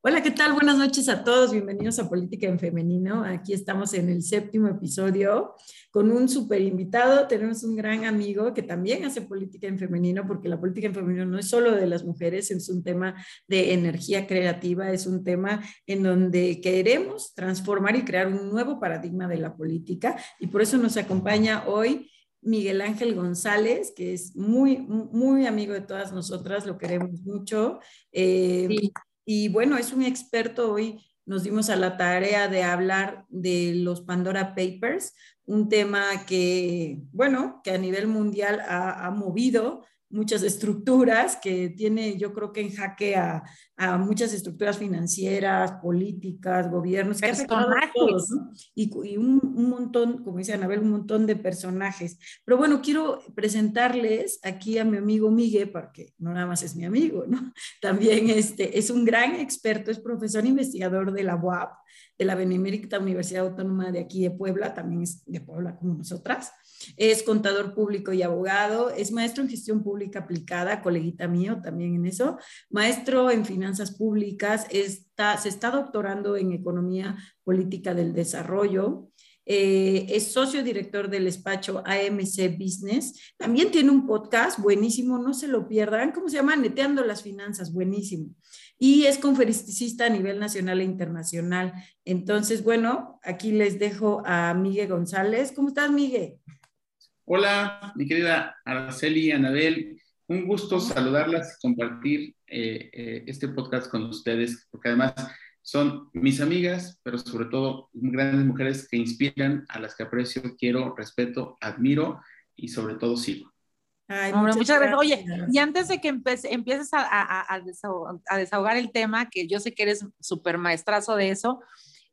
Hola, ¿qué tal? Buenas noches a todos. Bienvenidos a Política en Femenino. Aquí estamos en el séptimo episodio con un super invitado. Tenemos un gran amigo que también hace política en femenino, porque la política en femenino no es solo de las mujeres, es un tema de energía creativa, es un tema en donde queremos transformar y crear un nuevo paradigma de la política. Y por eso nos acompaña hoy. Miguel Ángel González, que es muy, muy amigo de todas nosotras, lo queremos mucho. Eh, sí y bueno, es un experto hoy. Nos dimos a la tarea de hablar de los Pandora Papers, un tema que, bueno, que a nivel mundial ha, movido muchas estructuras, que tiene yo creo que en jaque a, a muchas estructuras financieras, políticas, gobiernos, que todos, y, y un, un, montón, como dice Anabel, un montón de personajes. Pero bueno, quiero presentarles aquí a mi amigo Miguel, porque no nada más es mi amigo, ¿no? También este, es un gran experto, es profesor investigador de la UAP, de la Benemérita Universidad Autónoma de aquí de Puebla, también es de Puebla como nosotras. Es contador público y abogado, es maestro en gestión pública aplicada, coleguita mío también en eso, maestro en finanzas públicas, está, se está doctorando en economía política del desarrollo, eh, es socio director del despacho AMC Business. También tiene un podcast buenísimo, no se lo pierdan. ¿Cómo se llama? Neteando las finanzas, buenísimo. Y es conferencista a nivel nacional e internacional. Entonces, bueno, aquí les dejo a Miguel González. ¿Cómo estás, Miguel? Hola, mi querida Araceli, Anabel. Un gusto saludarlas y compartir eh, eh, este podcast con ustedes, porque además son mis amigas, pero sobre todo grandes mujeres que inspiran, a las que aprecio, quiero, respeto, admiro y sobre todo sigo. Ay, muchas, gracias. Oye, y antes de que empieces a, desahogar, el tema, que yo sé que eres súper maestrazo de eso,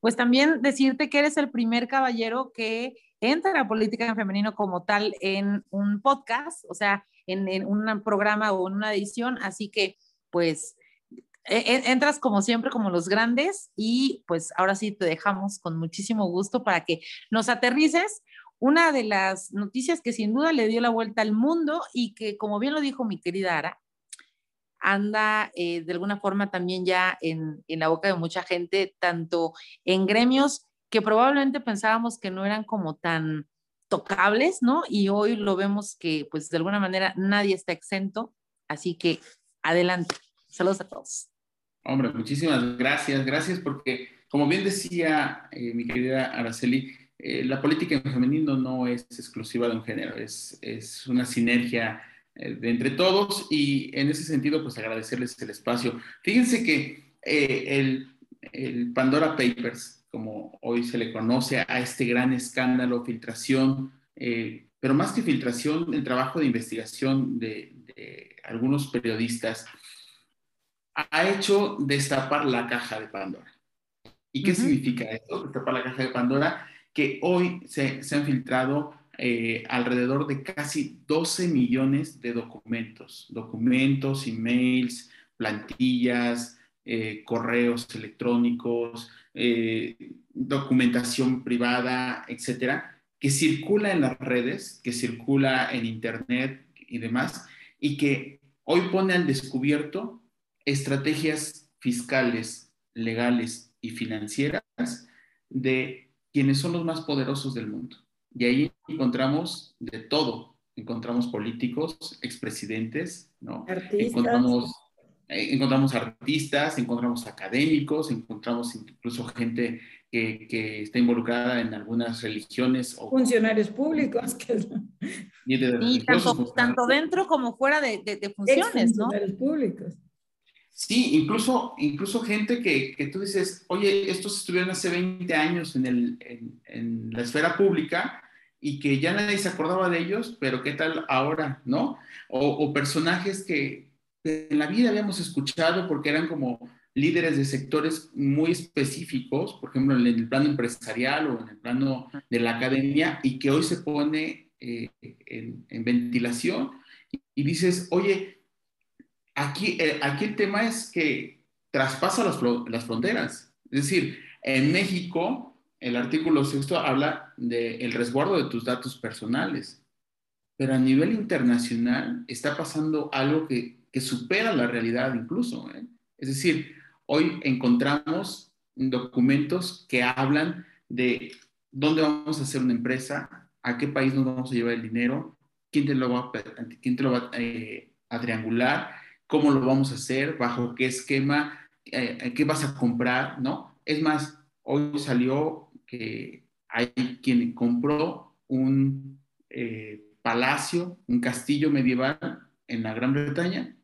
pues también decirte que eres el primer caballero que entra a la política en femenino como tal en un podcast, o sea, en, en un programa o en una edición, así que pues entras como siempre como los grandes y pues ahora sí te dejamos con muchísimo gusto para que nos aterrices una de las noticias que sin duda le dio la vuelta al mundo y que como bien lo dijo mi querida Ara, anda eh, de alguna forma también ya en, en la boca de mucha gente, tanto en gremios que probablemente pensábamos que no eran como tan tocables, ¿no? Y hoy lo vemos que pues de alguna manera nadie está exento, así que adelante. Saludos a todos. Hombre, muchísimas gracias, gracias porque, como bien decía eh, mi querida Araceli, eh, la política en femenino no es exclusiva de un género, es, es una sinergia eh, de entre todos y en ese sentido, pues agradecerles el espacio. Fíjense que el, el Pandora Papers, como hoy se le conoce a este gran escándalo, filtración, pero más que filtración, el trabajo de investigación de, de algunos periodistas, ha hecho destapar la caja de Pandora. ¿Y qué significa esto? Destapar la caja de Pandora, que hoy se, han filtrado eh, alrededor de casi 12 millones de documentos, documentos, emails, plantillas, eh, correos electrónicos, eh, documentación privada, etcétera, que circula en las redes, que circula en Internet y demás, y que hoy pone al descubierto estrategias fiscales, legales y financieras de quienes son los más poderosos del mundo. Y ahí encontramos de todo. Encontramos políticos, expresidentes, ¿no? Artistas. Encontramos, eh, encontramos artistas, encontramos académicos, encontramos incluso gente que, que, está involucrada en algunas religiones. O, funcionarios públicos. Que... Y, de, tanto, tanto, dentro como fuera de, de, de funciones, ¿no? Funcionarios públicos. Sí, incluso, incluso gente que, que, tú dices, oye, estos estuvieron hace 20 años en, el, en, en, la esfera pública y que ya nadie se acordaba de ellos, pero ¿qué tal ahora, no? O, o personajes que, en la vida habíamos escuchado porque eran como líderes de sectores muy específicos, por ejemplo, en el plano empresarial o en el plano de la academia, y que hoy se pone eh, en, en, ventilación y, y dices, oye, aquí, eh, aquí el tema es que traspasa las, las, fronteras. Es decir, en México, el artículo sexto habla del resguardo de tus datos personales, pero a nivel internacional está pasando algo que, que supera la realidad incluso. ¿eh? Es decir, Hoy encontramos documentos que hablan de dónde vamos a hacer una empresa, a qué país nos vamos a llevar el dinero, quién te lo va, quién te lo va eh, a triangular, cómo lo vamos a hacer, bajo qué esquema, eh, qué vas a comprar, ¿no? Es más, hoy salió que hay quien compró un eh, palacio, un castillo medieval en la Gran Bretaña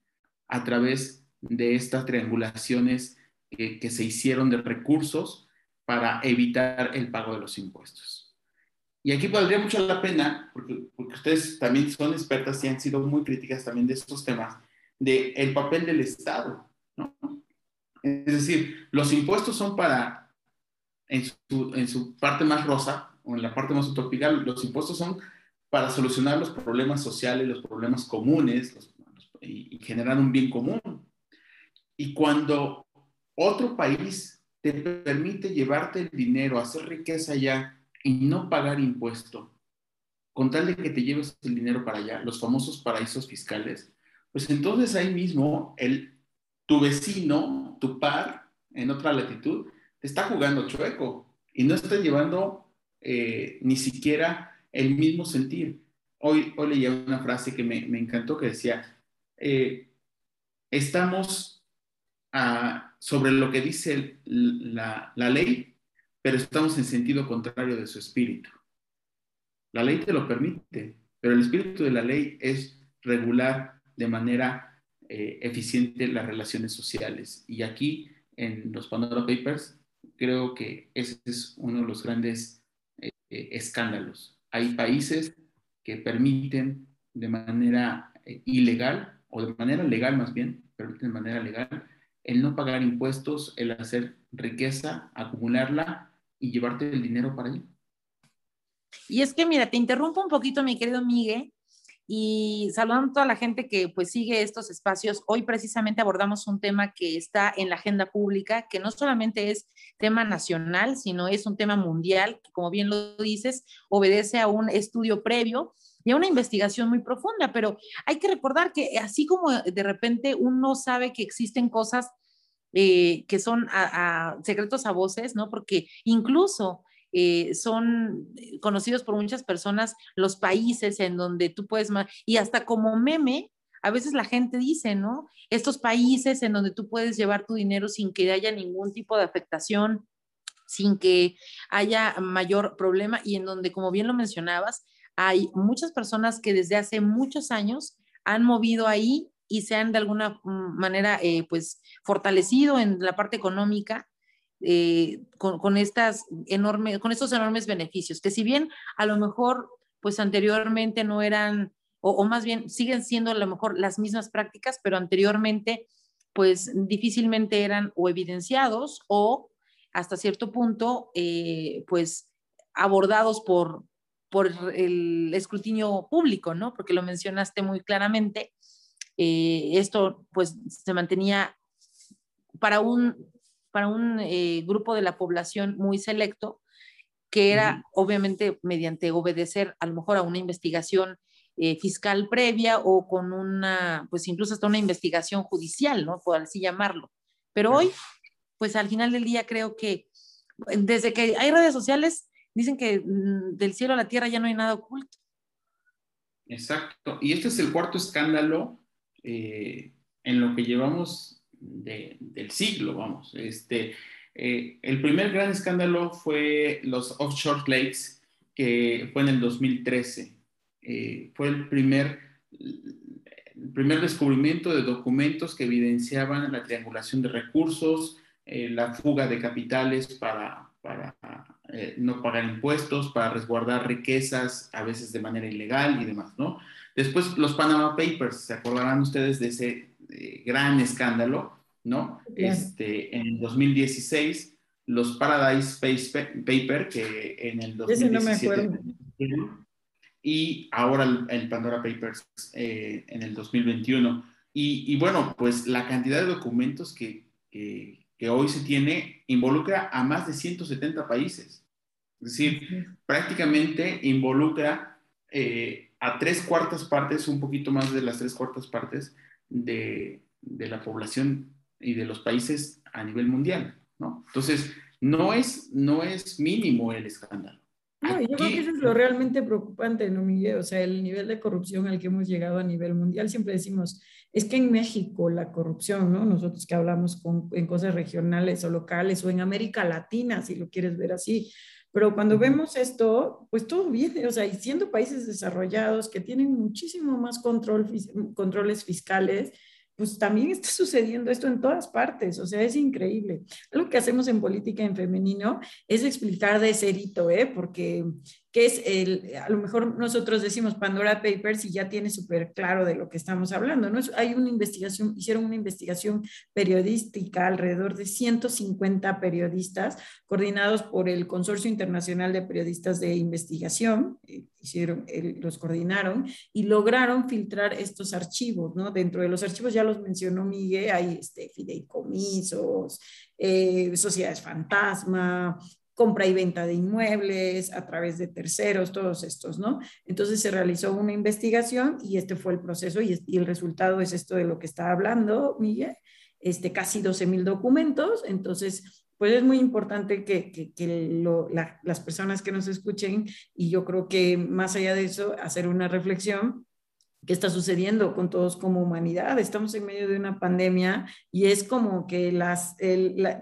a través de estas triangulaciones que se hicieron de recursos para evitar el pago de los impuestos. Y aquí valdría mucho la pena, porque, porque ustedes también son expertas y han sido muy críticas también de estos temas, de el papel del Estado. ¿no? Es decir, los impuestos son para, en su, en su parte más rosa, o en la parte más utópica, los impuestos son para solucionar los problemas sociales, los problemas comunes y, y generar un bien común. Y cuando otro país te permite llevarte el dinero, hacer riqueza allá y no pagar impuesto, con tal de que te lleves el dinero para allá, los famosos paraísos fiscales, pues entonces ahí mismo el, tu vecino, tu par, en otra latitud, te está jugando chueco y no está llevando eh, ni siquiera el mismo sentir. Hoy, hoy leía una frase que me, encantó que decía, eh, estamos a, sobre lo que dice la, la ley, pero estamos en sentido contrario de su espíritu. La ley te lo permite, pero el espíritu de la ley es regular de manera eh, eficiente las relaciones sociales. Y aquí, en los Pandora Papers, creo que ese es uno de los grandes eh, escándalos. Hay países que permiten de manera eh, ilegal, o de manera legal más bien, permiten de manera legal, el no pagar impuestos, el hacer riqueza, acumularla y llevarte el dinero para allá. Y es que, mira, te interrumpo un poquito, mi querido Miguel, y saludando a toda la gente que pues sigue estos espacios. Hoy precisamente abordamos un tema que está en la agenda pública, que no solamente es tema nacional, sino es un tema mundial, que como bien lo dices, obedece a un estudio previo y a una investigación muy profunda, pero hay que recordar que así como de repente uno sabe que existen cosas eh, que son secretos a voces, ¿no? Porque incluso eh, son conocidos por muchas personas los países en donde tú puedes, y hasta como meme, a veces la gente dice, ¿no? Estos países en donde tú puedes llevar tu dinero sin que haya ningún tipo de afectación, sin que haya mayor problema y en donde, como bien lo mencionabas, hay muchas personas que desde hace muchos años han movido ahí y se han de alguna mm, manera, eh, pues, fortalecido en la parte económica eh, con, estas enormes, con estos enormes beneficios, que si bien a lo mejor, pues anteriormente no eran, o, más bien siguen siendo a lo mejor las mismas prácticas, pero anteriormente, pues difícilmente eran o evidenciados o hasta cierto punto, eh, pues abordados por, por el escrutinio público, ¿no? Porque lo mencionaste muy claramente. Eh, esto pues se mantenía para un para un eh, grupo de la población muy selecto, que era obviamente mediante obedecer a lo mejor a una investigación eh, fiscal previa o con una, pues incluso hasta una investigación judicial, ¿no? Por así llamarlo. Pero hoy, pues al final del día creo que desde que hay redes sociales, dicen que mm, del cielo a la tierra ya no hay nada oculto. Exacto. Y este es el cuarto escándalo eh, en lo que llevamos del siglo, vamos. Este, eh, el primer gran escándalo fue los offshore lakes, que fue en el 2013. Eh, fue el primer, primer descubrimiento de documentos que evidenciaban la triangulación de recursos, eh, la fuga de capitales para, para no pagar impuestos, para resguardar riquezas, a veces de manera ilegal y demás, ¿no? Después los Panama Papers, se acordarán ustedes de ese eh, gran escándalo, ¿no? Este, en 2016, los Paradise Paper, que en el 2017... Y ahora el, Pandora Papers eh, en el 2021. Y, y, bueno, pues la cantidad de documentos que, que, que, hoy se tiene involucra a más de 170 países. Es decir, prácticamente involucra eh, a tres cuartas partes, un poquito más de las tres cuartas partes de, de, la población y de los países a nivel mundial, ¿no? Entonces, no es, no es mínimo el escándalo. No, yo creo que eso es lo realmente preocupante, ¿no, Miguel? O sea, el nivel de corrupción al que hemos llegado a nivel mundial, siempre decimos, es que en México la corrupción, ¿no? Nosotros que hablamos con, en cosas regionales o locales o en América Latina, si lo quieres ver así, pero cuando vemos esto, pues todo viene, o sea, y siendo países desarrollados que tienen muchísimo más control, controles fiscales, pues también está sucediendo esto en todas partes, o sea, es increíble. Lo que hacemos en política en femenino es explicar de cerito, ¿eh? Porque que es el, a lo mejor nosotros decimos Pandora Papers y ya tiene súper claro de lo que estamos hablando, ¿no? Hay una investigación, hicieron una investigación periodística alrededor de 150 periodistas coordinados por el Consorcio Internacional de Periodistas de Investigación, eh, hicieron, los coordinaron y lograron filtrar estos archivos, ¿no? Dentro de los archivos, ya los mencionó Miguel, hay este, fideicomisos, eh, sociedades fantasma, compra y venta de inmuebles a través de terceros, todos estos, ¿no? Entonces se realizó una investigación y este fue el proceso y, el resultado es esto de lo que está hablando Miguel, este, casi 12 mil documentos, entonces pues es muy importante que, que, las personas que nos escuchen y yo creo que más allá de eso, hacer una reflexión qué está sucediendo con todos como humanidad. Estamos en medio de una pandemia y es como que las,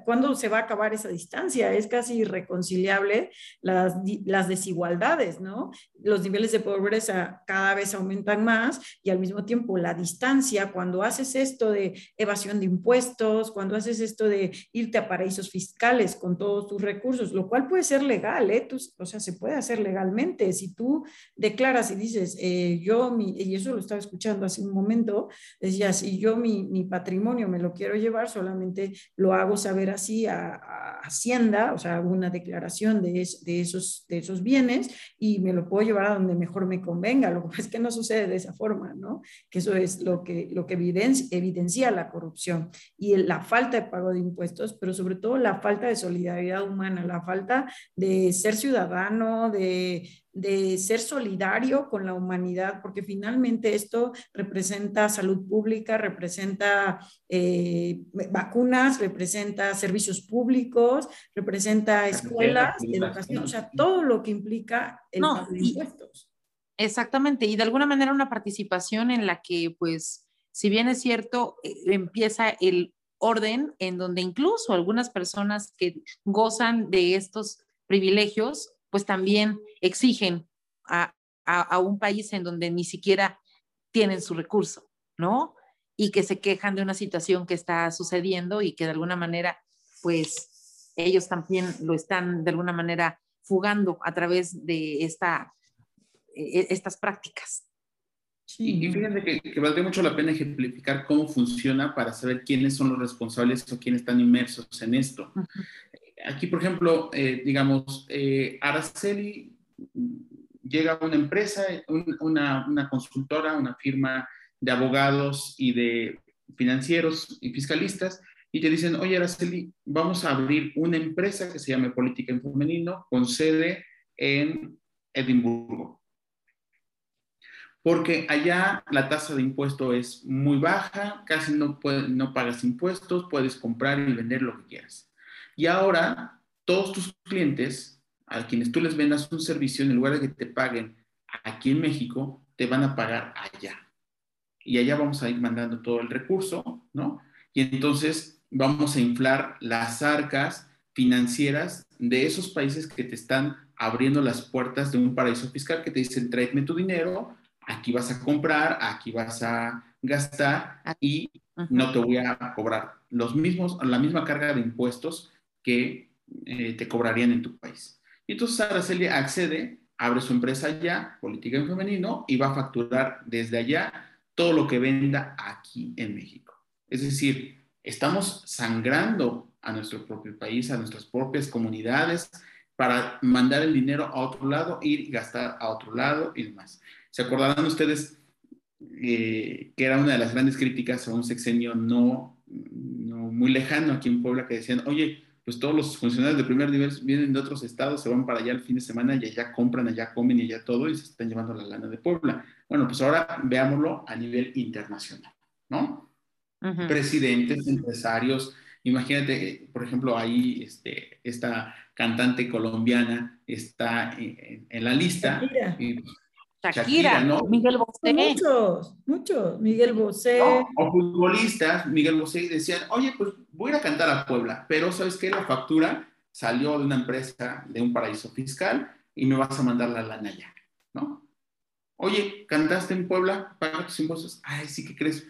¿cuándo se va a acabar esa distancia? Es casi irreconciliable las, las desigualdades, ¿no? Los niveles de pobreza cada vez aumentan más y al mismo tiempo la distancia, cuando haces esto de evasión de impuestos, cuando haces esto de irte a paraísos fiscales con todos tus recursos, lo cual puede ser legal, ¿eh? o sea, se puede hacer legalmente. Si tú declaras y dices, eh, yo, y eso lo estaba escuchando hace un momento, decía, si yo mi, mi patrimonio me lo quiero llevar, solamente lo hago saber así a, Hacienda, o sea, hago una declaración de, de, esos, de esos bienes y me lo puedo llevar a donde mejor me convenga. Lo que es que no sucede de esa forma, ¿no? Que eso es lo que, lo que evidencia, evidencia la corrupción y la falta de pago de impuestos, pero sobre todo la falta de solidaridad humana, la falta de ser ciudadano, de de ser solidario con la humanidad, porque finalmente esto representa salud pública, representa eh, vacunas, representa servicios públicos, representa escuelas, educación, o sea, todo lo que implica el pago de impuestos. Exactamente, y de alguna manera una participación en la que, pues, si bien es cierto, eh, empieza el orden en donde incluso algunas personas que gozan de estos privilegios pues también exigen a, un país en donde ni siquiera tienen su recurso, ¿no? Y que se quejan de una situación que está sucediendo y que de alguna manera, pues ellos también lo están de alguna manera fugando a través de esta, e, e, estas prácticas. Sí. Y fíjense que, que, valdría mucho la pena ejemplificar cómo funciona para saber quiénes son los responsables o quiénes están inmersos en esto aquí, por ejemplo, eh, digamos, eh, Araceli llega una empresa, una, una, consultora, una firma de abogados y de financieros y fiscalistas, y te dicen, oye, Araceli, vamos a abrir una empresa que se llame Política en Femenino con sede en Edimburgo. Porque allá la tasa de impuesto es muy baja, casi no, no pagas impuestos, puedes comprar y vender lo que quieras. Y ahora todos tus clientes, a quienes tú les vendas un servicio, en lugar de que te paguen aquí en México, te van a pagar allá. Y allá vamos a ir mandando todo el recurso, ¿no? Y entonces vamos a inflar las arcas financieras de esos países que te están abriendo las puertas de un paraíso fiscal que te dicen, tráeme tu dinero, aquí vas a comprar, aquí vas a gastar y no te voy a cobrar los mismos, la misma carga de impuestos que eh, te cobrarían en tu país. Y entonces Araceli accede, abre su empresa allá, política en femenino, y va a facturar desde allá todo lo que venda aquí en México. Es decir, estamos sangrando a nuestro propio país, a nuestras propias comunidades, para mandar el dinero a otro lado, ir gastar a otro lado y demás. ¿Se acordarán ustedes eh, que era una de las grandes críticas a un sexenio no, no muy lejano aquí en Puebla que decían, oye, pues todos los funcionarios de primer nivel vienen de otros estados, se van para allá el fin de semana y allá compran, allá comen y allá todo y se están llevando la lana de Puebla. Bueno, pues ahora veámoslo a nivel internacional, ¿no? Presidentes, empresarios, Imagínate, por ejemplo, ahí este, esta cantante colombiana está en, la lista. Shakira. Shakira, ¿no? Miguel Bosé. Muchos, muchos. Miguel Bosé. o futbolistas, Miguel Bosé, decían, oye, pues voy a ir a cantar a Puebla, pero ¿sabes qué? La factura salió de una empresa de un paraíso fiscal y me vas a mandar la lana ya, ¿no? Oye, ¿cantaste en Puebla? ¿Pagas tus impuestos? Ay, sí, ¿qué crees?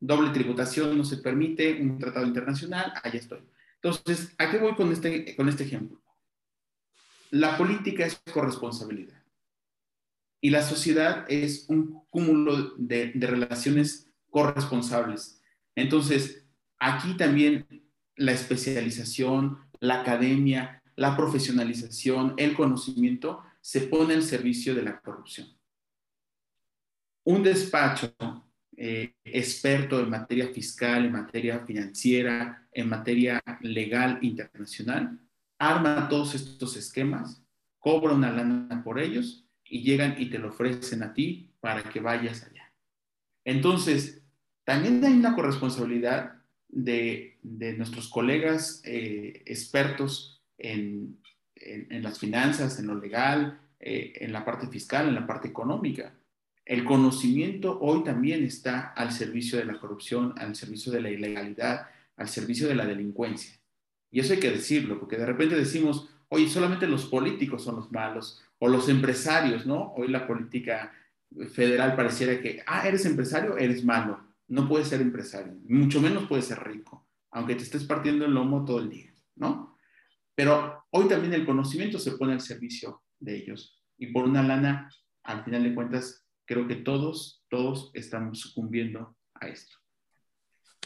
Doble tributación no se permite, un tratado internacional, allá estoy. Entonces, ¿a qué voy con este, con este ejemplo? La política es corresponsabilidad y la sociedad es un cúmulo de, relaciones corresponsables. Entonces, aquí también la especialización, la academia, la profesionalización, el conocimiento se pone al servicio de la corrupción. Un despacho eh, experto en materia fiscal, en materia financiera, en materia legal internacional, arma todos estos esquemas, cobra una lana por ellos y llegan y te lo ofrecen a ti para que vayas allá. Entonces, también hay una corresponsabilidad de, nuestros colegas eh, expertos en, las finanzas, en lo legal, eh, en la parte fiscal, en la parte económica. El conocimiento hoy también está al servicio de la corrupción, al servicio de la ilegalidad, al servicio de la delincuencia. Y eso hay que decirlo, porque de repente decimos, oye, solamente los políticos son los malos, o los empresarios, ¿no? Hoy la política federal pareciera que, ah, eres empresario, eres malo, no puedes ser empresario, mucho menos puedes ser rico, aunque te estés partiendo el lomo todo el día, ¿no? Pero hoy también el conocimiento se pone al servicio de ellos y por una lana, al final de cuentas, creo que todos, todos estamos sucumbiendo a esto.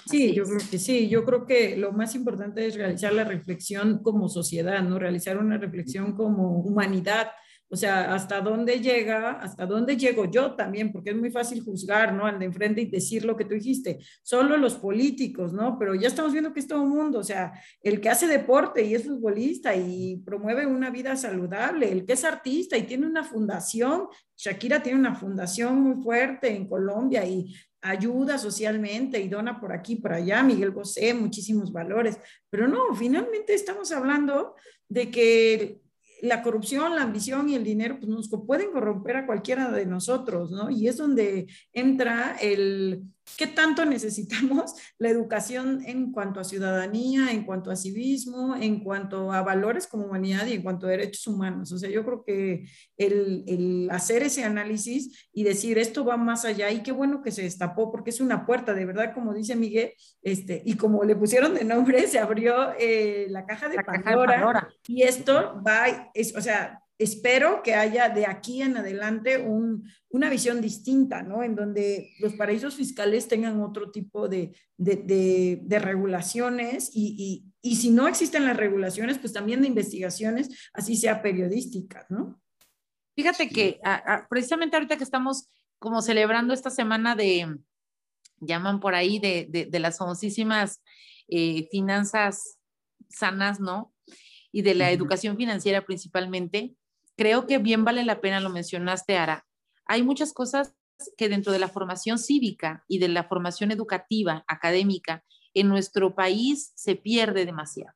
Sí, yo creo que sí, yo creo que lo más importante es realizar la reflexión como sociedad, ¿no? Realizar una reflexión como humanidad, o sea, hasta dónde llega, hasta dónde llego yo también, porque es muy fácil juzgar, ¿no? Al de enfrente y decir lo que tú dijiste. Solo los políticos, ¿no? Pero ya estamos viendo que es todo el mundo, o sea, el que hace deporte y es futbolista y promueve una vida saludable, el que es artista y tiene una fundación, Shakira tiene una fundación muy fuerte en Colombia y ayuda socialmente y dona por aquí, por allá, Miguel Bosé, muchísimos valores, pero no, finalmente estamos hablando de que la corrupción, la ambición y el dinero pues nos pueden corromper a cualquiera de nosotros, ¿no? Y es donde entra el, ¿Qué tanto necesitamos la educación en cuanto a ciudadanía, en cuanto a civismo, en cuanto a valores como humanidad y en cuanto a derechos humanos? O sea, yo creo que el, el, hacer ese análisis y decir esto va más allá y qué bueno que se destapó porque es una puerta, de verdad, como dice Miguel, este, y como le pusieron de nombre, se abrió eh, la caja de, Pandora, y esto va, es, o sea, espero que haya de aquí en adelante una visión distinta, ¿no? En donde los paraísos fiscales tengan otro tipo de, regulaciones y, si no existen las regulaciones, pues también de investigaciones, así sea periodísticas, ¿no? Fíjate que precisamente ahorita que estamos como celebrando esta semana de, llaman por ahí, de, las famosísimas eh, finanzas sanas, ¿no? Y de la educación financiera principalmente, creo que bien vale la pena, lo mencionaste, Ara. Hay muchas cosas que dentro de la formación cívica y de la formación educativa, académica, en nuestro país se pierde demasiado.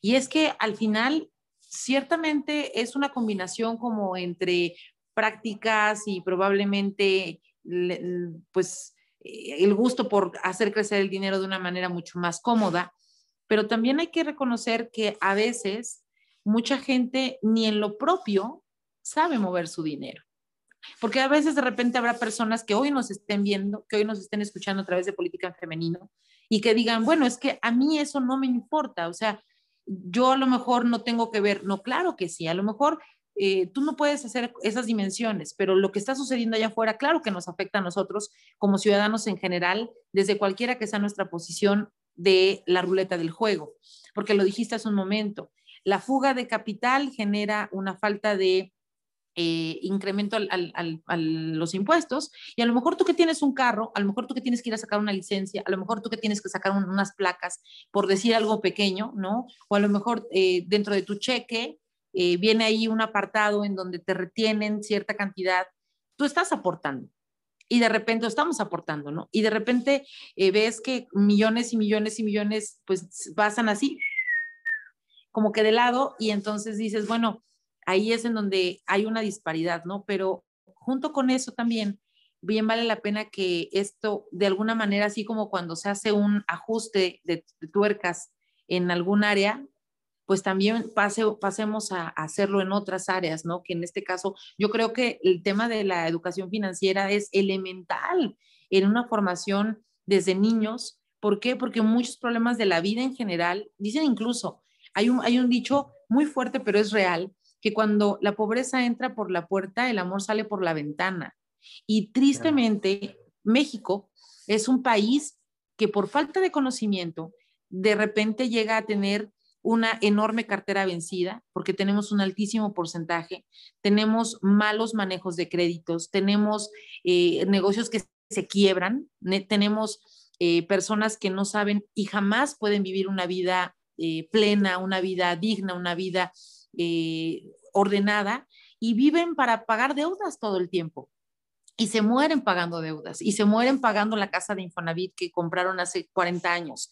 Y es que al final, ciertamente es una combinación como entre prácticas y probablemente, pues, el gusto por hacer crecer el dinero de una manera mucho más cómoda, pero también hay que reconocer que a veces mucha gente ni en lo propio sabe mover su dinero. Porque a veces de repente habrá personas que hoy nos estén viendo, que hoy nos estén escuchando a través de política en femenino y que digan, bueno, es que a mí eso no me importa, o sea, yo a lo mejor no tengo que ver, no, claro que sí, a lo mejor eh, tú no puedes hacer esas dimensiones, pero lo que está sucediendo allá afuera, claro que nos afecta a nosotros como ciudadanos en general, desde cualquiera que sea nuestra posición de la ruleta del juego, porque lo dijiste hace un momento, la fuga de capital genera una falta de eh, incremento a los impuestos y a lo mejor tú que tienes un carro, a lo mejor tú que tienes que ir a sacar una licencia, a lo mejor tú que tienes que sacar unas placas, por decir algo pequeño, ¿no? O a lo mejor eh, dentro de tu cheque eh, viene ahí un apartado en donde te retienen cierta cantidad, tú estás aportando. y de repente estamos aportando, ¿no? Y de repente ves que millones y millones y millones pues pasan así, como que de lado, y entonces dices, bueno, ahí es en donde hay una disparidad, ¿no? Pero junto con eso también, bien vale la pena que esto, de alguna manera, así como cuando se hace un ajuste de, tuercas en algún área, pues también pase, pasemos a, hacerlo en otras áreas, ¿no? Que en este caso yo creo que el tema de la educación financiera es elemental en una formación desde niños. ¿Por qué? Porque muchos problemas de la vida en general, dicen incluso, hay un, hay un dicho muy fuerte, pero es real, que cuando la pobreza entra por la puerta, el amor sale por la ventana. Y tristemente, México es un país que por falta de conocimiento, de repente llega a tener una enorme cartera vencida, porque tenemos un altísimo porcentaje, tenemos malos manejos de créditos, tenemos eh, negocios que se quiebran, tenemos eh, personas que no saben y jamás pueden vivir una vida eh, plena, una vida digna, una vida ordenada, y viven para pagar deudas todo el tiempo. Y se mueren pagando deudas, y se mueren pagando la casa de Infonavit que compraron hace 40 años,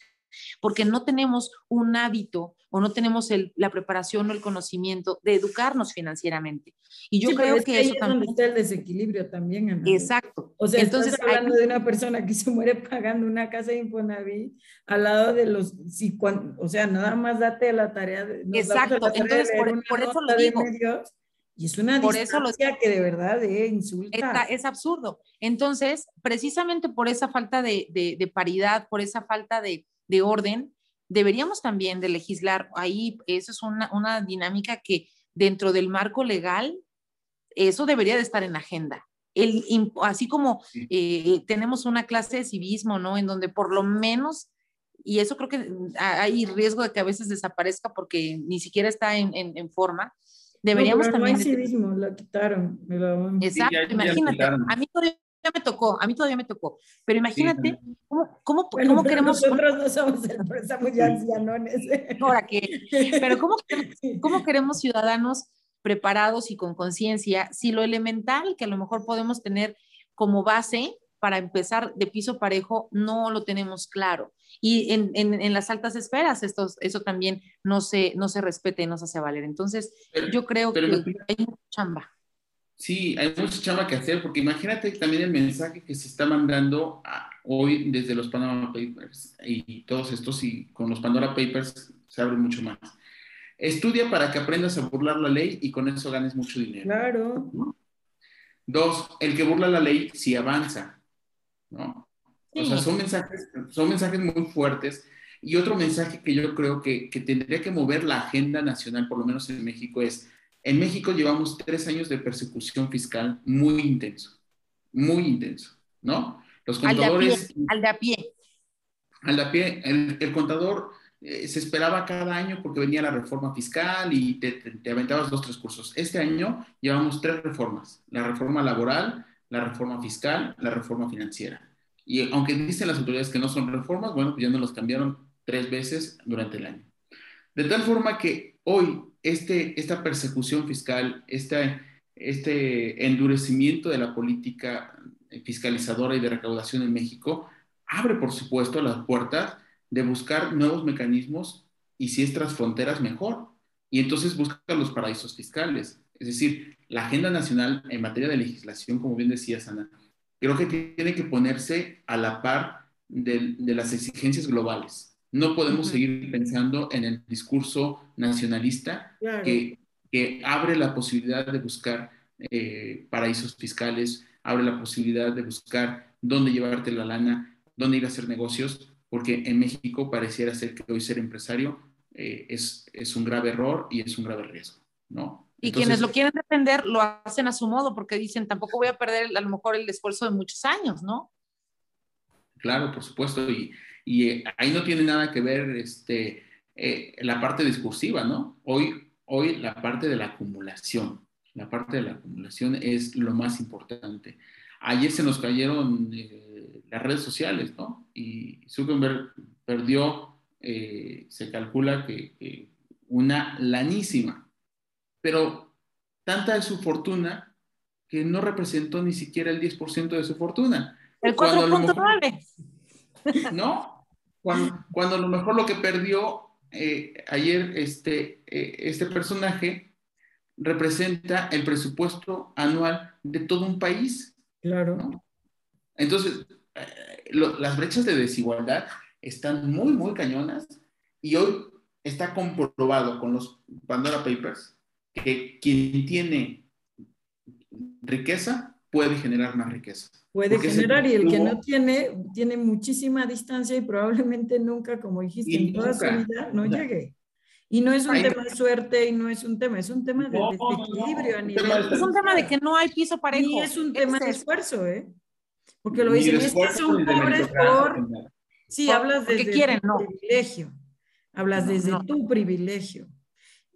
porque no tenemos un hábito o no tenemos la preparación o el conocimiento de educarnos financieramente. Y yo creo que eso también... está el desequilibrio también. Exacto. O sea, entonces hablando de una persona que se muere pagando una casa de Infonavit al lado de los, si, o sea, nada más date la tarea de... Exacto, entonces por, eso lo digo. y es una por eso que de verdad eh, insulta. es absurdo. Entonces, precisamente por esa falta de, de paridad, por esa falta de, de orden, deberíamos también de legislar ahí, eso es una, una dinámica que dentro del marco legal, eso debería de estar en agenda. El, así como eh, tenemos una clase de civismo, ¿no? En donde por lo menos, y eso creo que hay riesgo de que a veces desaparezca porque ni siquiera está en, en, forma, deberíamos también... No hay civismo, lo quitaron. Exacto, imagínate, a mí me tocó, a mí todavía me tocó. Pero imagínate cómo, cómo, cómo queremos. Nosotros no somos empresa muy ancianones. Ahora que, pero ¿cómo, cómo queremos ciudadanos preparados y con conciencia si lo elemental que a lo mejor podemos tener como base para empezar de piso parejo no lo tenemos claro? Y en, en, en las altas esferas esto, eso también no se, no se respeta y no se hace valer. Entonces, yo creo que hay mucha chamba. Sí, hay mucha chamba que hacer, porque imagínate también el mensaje que se está mandando hoy desde los Panama Papers y todos estos, y con los Pandora Papers se abre mucho más. Estudia para que aprendas a burlar la ley y con eso ganes mucho dinero. Claro. Dos, el que burla la ley sí avanza, ¿no? O sea, son mensajes, son mensajes muy fuertes. Y otro mensaje que yo creo que, que tendría que mover la agenda nacional, por lo menos en México, es en México llevamos tres años de persecución fiscal muy intenso, muy intenso, ¿no? Los contadores... Al de a pie. Al de a pie. El, contador eh, se esperaba cada año porque venía la reforma fiscal y te, te, aventabas dos, tres cursos. Este año llevamos tres reformas. La reforma laboral, la reforma fiscal, la reforma financiera. Y aunque dicen las autoridades que no son reformas, bueno, pues ya nos los cambiaron tres veces durante el año. De tal forma que hoy este, esta persecución fiscal, este, este endurecimiento de la política fiscalizadora y de recaudación en México, abre, por supuesto, las puertas de buscar nuevos mecanismos y si es tras fronteras, mejor. Y entonces busca los paraísos fiscales. Es decir, la agenda nacional en materia de legislación, como bien decía Sana, creo que tiene que ponerse a la par de, de las exigencias globales. No podemos seguir pensando en el discurso nacionalista que, que, abre la posibilidad de buscar eh, paraísos fiscales, abre la posibilidad de buscar dónde llevarte la lana, dónde ir a hacer negocios, porque en México pareciera ser que hoy ser empresario eh, es, es un grave error y es un grave riesgo, ¿no? Y quienes lo quieren defender lo hacen a su modo porque dicen, tampoco voy a perder a lo mejor el esfuerzo de muchos años, ¿no? Claro, por supuesto. Y, y eh, ahí no tiene nada que ver este, eh, la parte discursiva, ¿no? Hoy, hoy la parte de la acumulación, la parte de la acumulación es lo más importante. Ayer se nos cayeron eh, las redes sociales, ¿no? Y Zuckerberg perdió, se calcula que, una lanísima, pero tanta es su fortuna que no representó ni siquiera el 10% de su fortuna. El 4.9. ¿No? Cuando, cuando, a lo mejor lo que perdió eh, ayer este, eh, este personaje representa el presupuesto anual de todo un país. Claro. Entonces, eh, las brechas de desigualdad están muy, muy cañonas y hoy está comprobado con los Pandora Papers que quien tiene riqueza puede generar más riqueza. Puede generar y el que no tiene, tiene muchísima distancia y probablemente nunca, como dijiste, en toda su vida no llegue. Y no es un tema de suerte y no es un tema, es un tema de desequilibrio a nivel. Es un tema de que no hay piso parejo. Y es un tema de esfuerzo, ¿eh? Porque lo dicen, es que son pobres por... Sí, hablas desde quieren, tu privilegio. Hablas desde tu privilegio.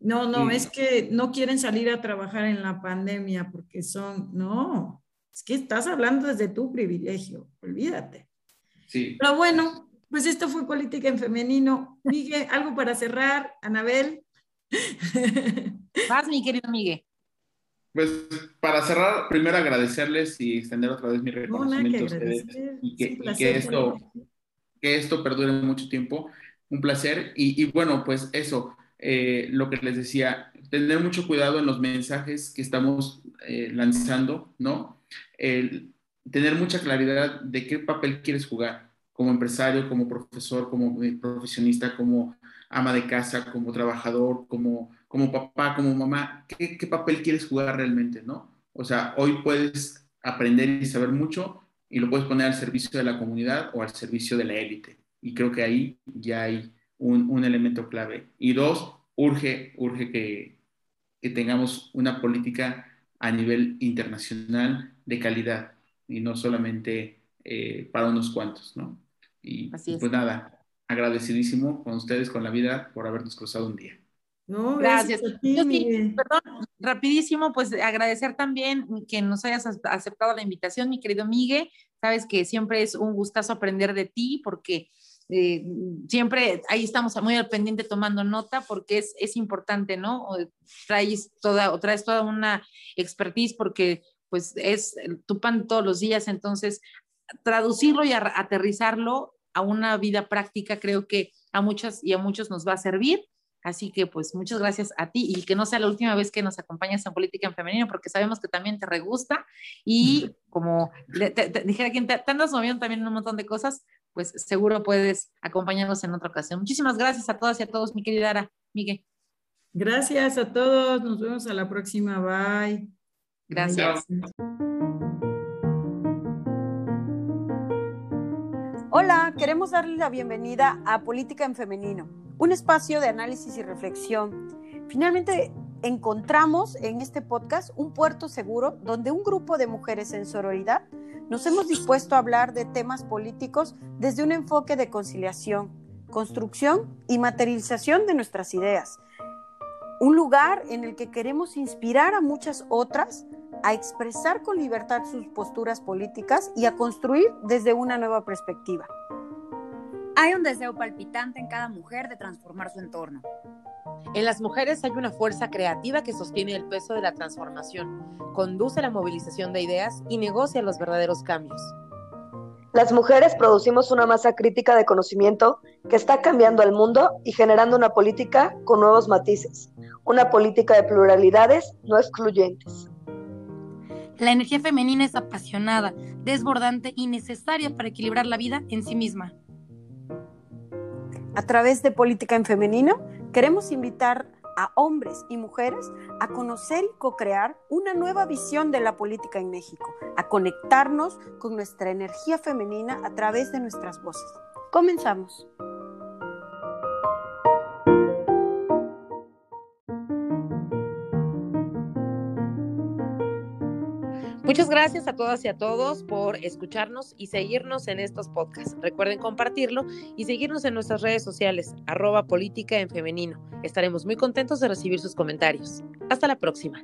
No, no, es que no quieren salir a trabajar en la pandemia porque son, no, es que estás hablando desde tu privilegio, olvídate. Sí. Pero bueno, pues esto fue Política en Femenino. Miguel, algo para cerrar, Anabel. Vas, mi querido Miguel. Pues para cerrar, primero agradecerles y extender otra vez mi reconocimiento a ustedes y, que, esto, que esto perdure mucho tiempo. Un placer. Y, bueno, pues eso, eh, lo que les decía, tener mucho cuidado en los mensajes que estamos eh, lanzando, ¿no? El tener mucha claridad de qué papel quieres jugar como empresario, como profesor, como profesionista, como ama de casa, como trabajador, como, como papá, como mamá, ¿qué, qué papel quieres jugar realmente, ¿no? O sea, hoy puedes aprender y saber mucho y lo puedes poner al servicio de la comunidad o al servicio de la élite. Y creo que ahí ya hay un, un elemento clave. Y dos, urge, urge que, que tengamos una política a nivel internacional de calidad y no solamente eh, para unos cuantos, ¿no? Y pues nada, agradecidísimo con ustedes, con la vida, por habernos cruzado un día. No, gracias. perdón, rapidísimo, pues agradecer también que nos hayas aceptado la invitación, mi querido Miguel. Sabes que siempre es un gustazo aprender de ti porque eh, siempre ahí estamos muy al pendiente tomando nota porque es, es importante, ¿no? Traes toda, o traes toda una expertise porque pues es tu pan todos los días, entonces traducirlo y aterrizarlo a una vida práctica creo que a muchas y a muchos nos va a servir. Así que pues muchas gracias a ti y que no sea la última vez que nos acompañas en Política en Femenino porque sabemos que también te regusta y como te, dijera quien te, andas moviendo también un montón de cosas, pues seguro puedes acompañarnos en otra ocasión. Muchísimas gracias a todas y a todos, mi querida Ara, Miguel. Gracias a todos, nos vemos a la próxima, bye. Gracias. Hola, queremos darle la bienvenida a Política en Femenino, un espacio de análisis y reflexión. Finalmente encontramos en este podcast un puerto seguro donde un grupo de mujeres en sororidad nos hemos dispuesto a hablar de temas políticos desde un enfoque de conciliación, construcción y materialización de nuestras ideas. Un lugar en el que queremos inspirar a muchas otras a expresar con libertad sus posturas políticas y a construir desde una nueva perspectiva. Hay un deseo palpitante en cada mujer de transformar su entorno. En las mujeres hay una fuerza creativa que sostiene el peso de la transformación, conduce la movilización de ideas y negocia los verdaderos cambios. Las mujeres producimos una masa crítica de conocimiento que está cambiando al mundo y generando una política con nuevos matices, una política de pluralidades no excluyentes. La energía femenina es apasionada, desbordante y necesaria para equilibrar la vida en sí misma. A través de Política en Femenino, queremos invitar a hombres y mujeres a conocer y co-crear una nueva visión de la política en México, a conectarnos con nuestra energía femenina a través de nuestras voces. Comenzamos. Muchas gracias a todas y a todos por escucharnos y seguirnos en estos podcasts. Recuerden compartirlo y seguirnos en nuestras redes sociales, arroba política en femenino. Estaremos muy contentos de recibir sus comentarios. Hasta la próxima.